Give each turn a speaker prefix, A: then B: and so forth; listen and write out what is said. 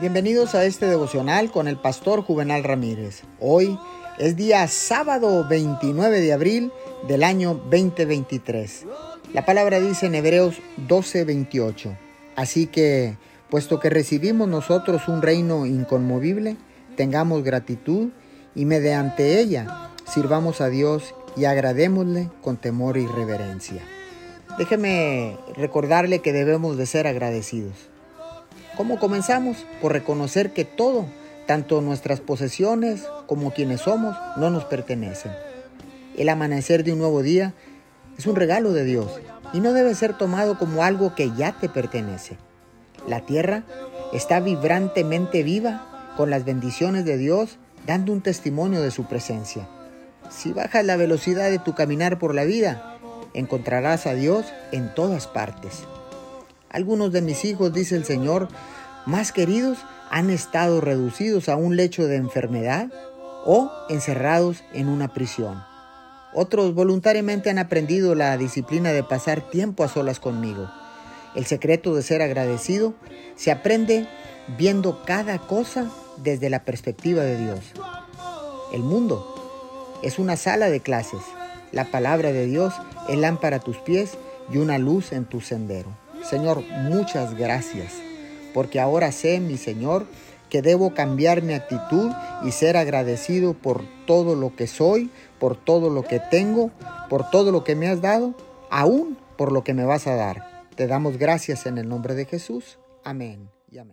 A: Bienvenidos a este devocional con el pastor Juvenal Ramírez. Hoy es día sábado 29 de abril del año 2023. La palabra dice en Hebreos 12:28. Así que, puesto que recibimos nosotros un reino inconmovible, tengamos gratitud y mediante ella sirvamos a Dios y agradémosle con temor y reverencia. Déjeme recordarle que debemos de ser agradecidos. ¿Cómo comenzamos? Por reconocer que todo, tanto nuestras posesiones como quienes somos, no nos pertenecen. El amanecer de un nuevo día es un regalo de Dios y no debe ser tomado como algo que ya te pertenece. La tierra está vibrantemente viva con las bendiciones de Dios dando un testimonio de su presencia. Si bajas la velocidad de tu caminar por la vida, encontrarás a Dios en todas partes. Algunos de mis hijos, dice el Señor, más queridos, han estado reducidos a un lecho de enfermedad o encerrados en una prisión. Otros voluntariamente han aprendido la disciplina de pasar tiempo a solas conmigo. El secreto de ser agradecido se aprende viendo cada cosa desde la perspectiva de Dios. El mundo es una sala de clases la palabra de Dios es lámpara a tus pies y una luz en tu sendero. Señor, muchas gracias, porque ahora sé, mi Señor, que debo cambiar mi actitud y ser agradecido por todo lo que soy, por todo lo que tengo, por todo lo que me has dado, aún por lo que me vas a dar. Te damos gracias en el nombre de Jesús. Amén y amén.